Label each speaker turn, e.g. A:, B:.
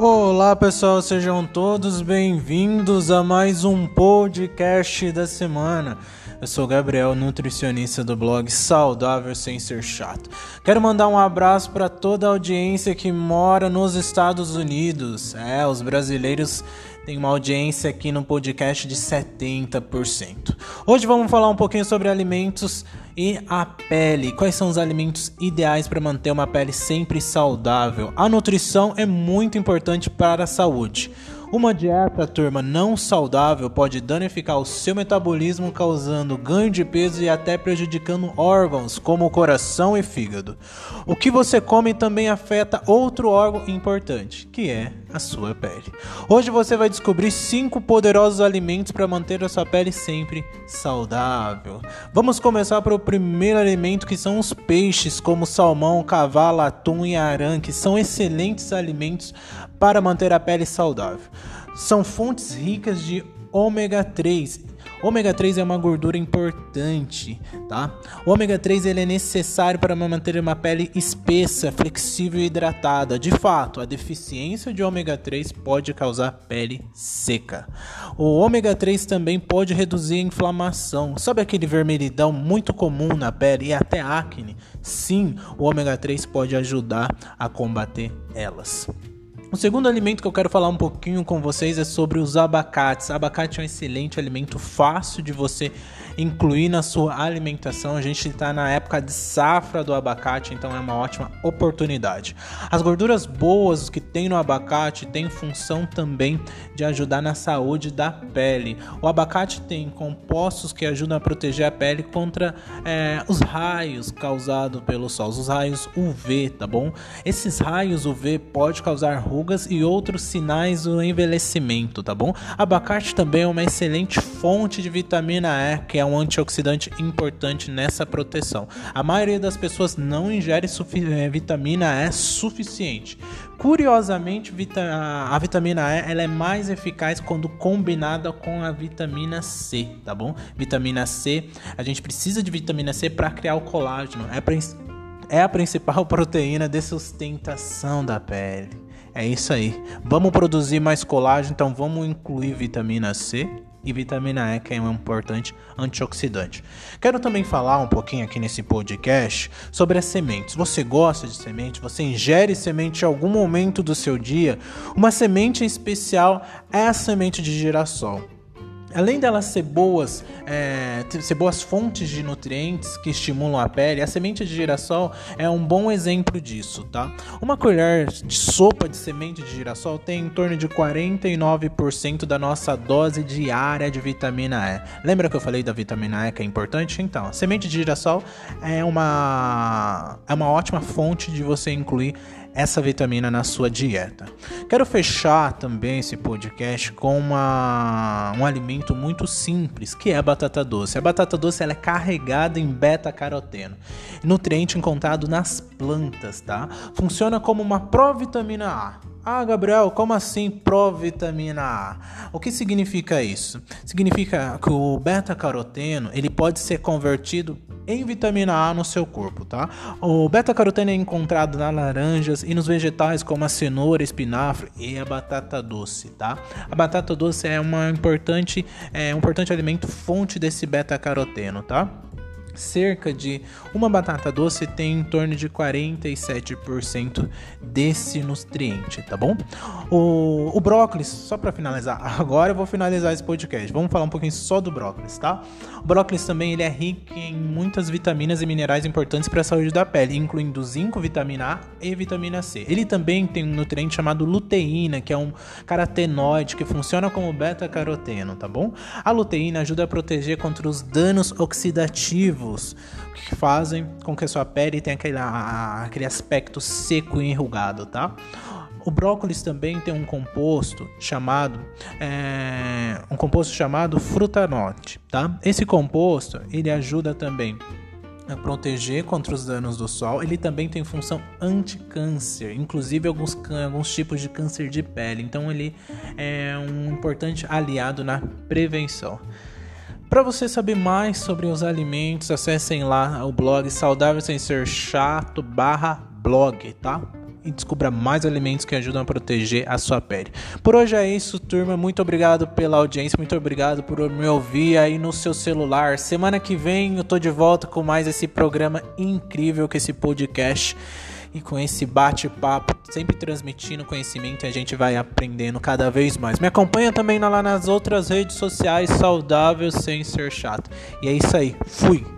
A: Olá pessoal, sejam todos bem-vindos a mais um podcast da semana. Eu sou Gabriel, nutricionista do blog Saudável Sem Ser Chato. Quero mandar um abraço para toda a audiência que mora nos Estados Unidos. É, os brasileiros têm uma audiência aqui no podcast de 70%. Hoje vamos falar um pouquinho sobre alimentos e a pele. Quais são os alimentos ideais para manter uma pele sempre saudável? A nutrição é muito importante para a saúde. Uma dieta, turma, não saudável pode danificar o seu metabolismo, causando ganho de peso e até prejudicando órgãos como o coração e fígado. O que você come também afeta outro órgão importante, que é a sua pele. Hoje você vai descobrir cinco poderosos alimentos para manter a sua pele sempre saudável. Vamos começar pelo primeiro alimento que são os peixes, como salmão, cavalo, atum e aran, que são excelentes alimentos para manter a pele saudável. São fontes ricas de ômega 3 Ômega 3 é uma gordura importante, tá? O ômega 3 ele é necessário para manter uma pele espessa, flexível e hidratada. De fato, a deficiência de ômega 3 pode causar pele seca. O ômega 3 também pode reduzir a inflamação. Sabe aquele vermelhidão muito comum na pele e até acne? Sim, o ômega 3 pode ajudar a combater elas. O segundo alimento que eu quero falar um pouquinho com vocês é sobre os abacates. Abacate é um excelente alimento, fácil de você incluir na sua alimentação. A gente está na época de safra do abacate, então é uma ótima oportunidade. As gorduras boas que tem no abacate têm função também de ajudar na saúde da pele. O abacate tem compostos que ajudam a proteger a pele contra é, os raios causados pelo sol, os raios UV, tá bom? Esses raios UV podem causar e outros sinais do envelhecimento, tá bom? Abacate também é uma excelente fonte de vitamina E, que é um antioxidante importante nessa proteção. A maioria das pessoas não ingere eh, vitamina E suficiente. Curiosamente, a vitamina E ela é mais eficaz quando combinada com a vitamina C, tá bom? Vitamina C, a gente precisa de vitamina C para criar o colágeno. É, é a principal proteína de sustentação da pele. É isso aí. Vamos produzir mais colágeno, então vamos incluir vitamina C e vitamina E, que é um importante antioxidante. Quero também falar um pouquinho aqui nesse podcast sobre as sementes. Você gosta de semente? Você ingere semente em algum momento do seu dia? Uma semente em especial é a semente de girassol. Além delas ser boas, é, ser boas fontes de nutrientes que estimulam a pele, a semente de girassol é um bom exemplo disso, tá? Uma colher de sopa de semente de girassol tem em torno de 49% da nossa dose diária de vitamina E. Lembra que eu falei da vitamina E que é importante? Então, a semente de girassol é uma, é uma ótima fonte de você incluir essa vitamina na sua dieta. Quero fechar também esse podcast com uma, um alimento muito simples, que é a batata doce. A batata doce ela é carregada em beta-caroteno, nutriente encontrado nas plantas, tá? Funciona como uma provitamina A. Ah, Gabriel, como assim provitamina A? O que significa isso? Significa que o beta-caroteno ele pode ser convertido em vitamina A no seu corpo, tá? O beta-caroteno é encontrado nas laranjas e nos vegetais como a cenoura, espinafre e a batata doce, tá? A batata doce é uma importante, é um importante alimento fonte desse beta-caroteno, tá? Cerca de uma batata doce tem em torno de 47% desse nutriente, tá bom? O, o brócolis, só para finalizar, agora eu vou finalizar esse podcast. Vamos falar um pouquinho só do brócolis, tá? O brócolis também ele é rico em muitas vitaminas e minerais importantes para a saúde da pele, incluindo zinco, vitamina A e vitamina C. Ele também tem um nutriente chamado luteína, que é um carotenoide que funciona como beta-caroteno, tá bom? A luteína ajuda a proteger contra os danos oxidativos que fazem com que a sua pele tenha aquele, aquele aspecto seco e enrugado, tá? O brócolis também tem um composto chamado é, um composto chamado frutanote, tá? Esse composto ele ajuda também a proteger contra os danos do sol. Ele também tem função anti-câncer, inclusive alguns, alguns tipos de câncer de pele. Então ele é um importante aliado na prevenção. Para você saber mais sobre os alimentos, acessem lá o blog saudável sem ser chato blog, tá? e descubra mais alimentos que ajudam a proteger a sua pele. Por hoje é isso, turma. Muito obrigado pela audiência, muito obrigado por me ouvir aí no seu celular. Semana que vem eu tô de volta com mais esse programa incrível, com esse podcast e com esse bate-papo, sempre transmitindo conhecimento a gente vai aprendendo cada vez mais. Me acompanha também lá nas outras redes sociais, saudável sem ser chato. E é isso aí. Fui!